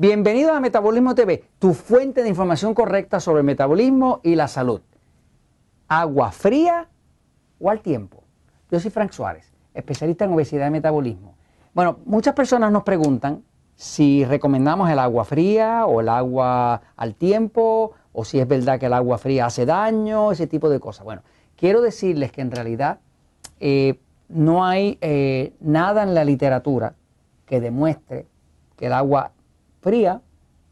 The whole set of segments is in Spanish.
Bienvenidos a Metabolismo TV, tu fuente de información correcta sobre el metabolismo y la salud. ¿Agua fría o al tiempo? Yo soy Frank Suárez, especialista en obesidad y metabolismo. Bueno, muchas personas nos preguntan si recomendamos el agua fría o el agua al tiempo, o si es verdad que el agua fría hace daño, ese tipo de cosas. Bueno, quiero decirles que en realidad eh, no hay eh, nada en la literatura que demuestre que el agua fría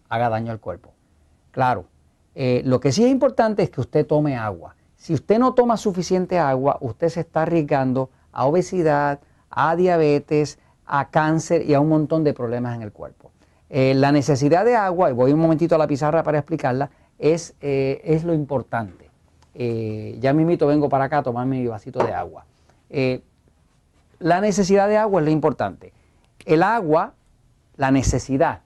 haga daño al cuerpo. Claro, eh, lo que sí es importante es que usted tome agua. Si usted no toma suficiente agua, usted se está arriesgando a obesidad, a diabetes, a cáncer y a un montón de problemas en el cuerpo. Eh, la necesidad de agua, y voy un momentito a la pizarra para explicarla, es, eh, es lo importante. ya mismito vengo para acá a tomarme mi vasito de agua. la necesidad de agua es lo importante. El agua, la necesidad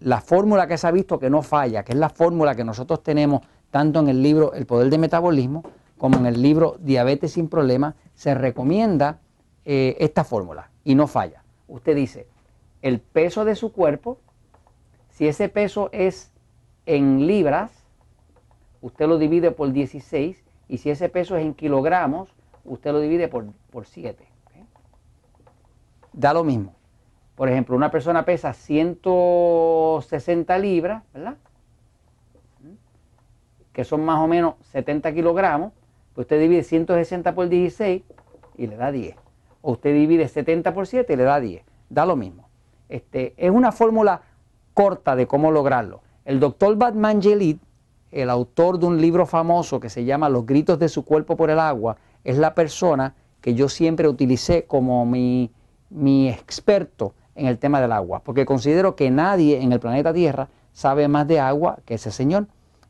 la fórmula que se ha visto que no falla, que es la fórmula que nosotros tenemos tanto en el libro El Poder del Metabolismo como en el libro Diabetes sin Problemas, se recomienda eh, esta fórmula y no falla. Usted dice, el peso de su cuerpo, si ese peso es en libras, usted lo divide por 16 y si ese peso es en kilogramos, usted lo divide por, por 7. Da lo mismo. Por ejemplo, una persona pesa 160 libras, ¿verdad? Que son más o menos 70 kilogramos. Pues usted divide 160 por 16 y le da 10. O usted divide 70 por 7 y le da 10. Da lo mismo. Este, es una fórmula corta de cómo lograrlo. El doctor Batman Gelit, el autor de un libro famoso que se llama Los gritos de su cuerpo por el agua, es la persona que yo siempre utilicé como mi, mi experto en el tema del agua, porque considero que nadie en el planeta Tierra sabe más de agua que ese señor.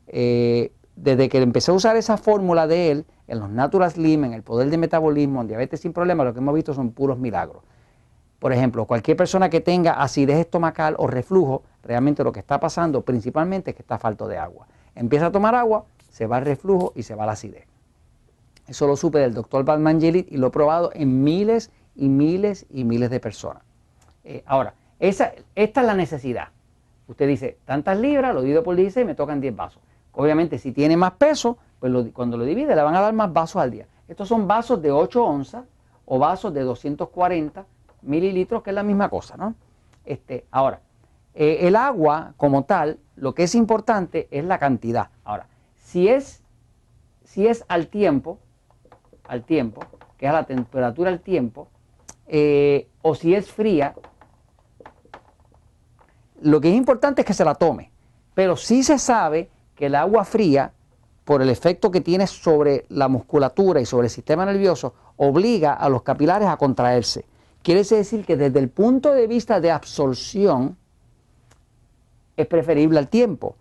Eh, desde que empecé a usar esa fórmula de él, en los Natural Slim, en el poder de metabolismo, en diabetes sin problemas, lo que hemos visto son puros milagros. Por ejemplo, cualquier persona que tenga acidez estomacal o reflujo, realmente lo que está pasando principalmente es que está falto de agua. Empieza a tomar agua, se va el reflujo y se va la acidez. Eso lo supe del doctor Batman y lo he probado en miles y miles y miles de personas. Eh, ahora, esa, esta es la necesidad. Usted dice, tantas libras, lo divido por 16, me tocan 10 vasos. Obviamente, si tiene más peso, pues cuando lo divide le van a dar más vasos al día. Estos son vasos de 8 onzas o vasos de 240 mililitros, que es la misma cosa, ¿no? Este, ahora, eh, el agua como tal, lo que es importante es la cantidad. Ahora, si es, si es al tiempo, al tiempo, que es a la temperatura al tiempo, eh, o si es fría, lo que es importante es que se la tome, pero sí se sabe que el agua fría, por el efecto que tiene sobre la musculatura y sobre el sistema nervioso, obliga a los capilares a contraerse. Quiere decir que desde el punto de vista de absorción es preferible al tiempo,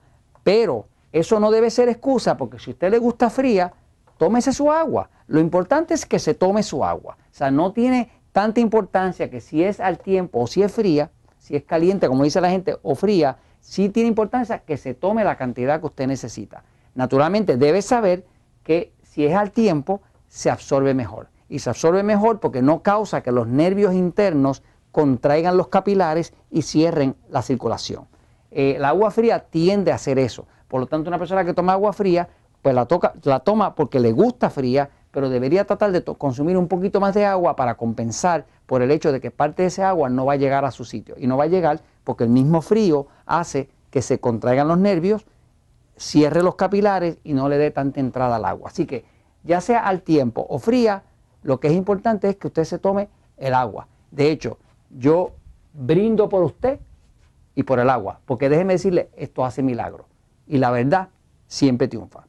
pero eso no debe ser excusa porque si a usted le gusta fría, tómese su agua. Lo importante es que se tome su agua. O sea, no tiene tanta importancia que si es al tiempo o si es fría, si es caliente, como dice la gente, o fría, sí tiene importancia que se tome la cantidad que usted necesita. Naturalmente debe saber que si es al tiempo, se absorbe mejor. Y se absorbe mejor porque no causa que los nervios internos contraigan los capilares y cierren la circulación. Eh, la agua fría tiende a hacer eso. Por lo tanto, una persona que toma agua fría, pues la, toca, la toma porque le gusta fría, pero debería tratar de consumir un poquito más de agua para compensar por el hecho de que parte de ese agua no va a llegar a su sitio. Y no va a llegar porque el mismo frío hace que se contraigan los nervios, cierre los capilares y no le dé tanta entrada al agua. Así que ya sea al tiempo o fría, lo que es importante es que usted se tome el agua. De hecho, yo brindo por usted y por el agua, porque déjeme decirle, esto hace milagro. Y la verdad siempre triunfa.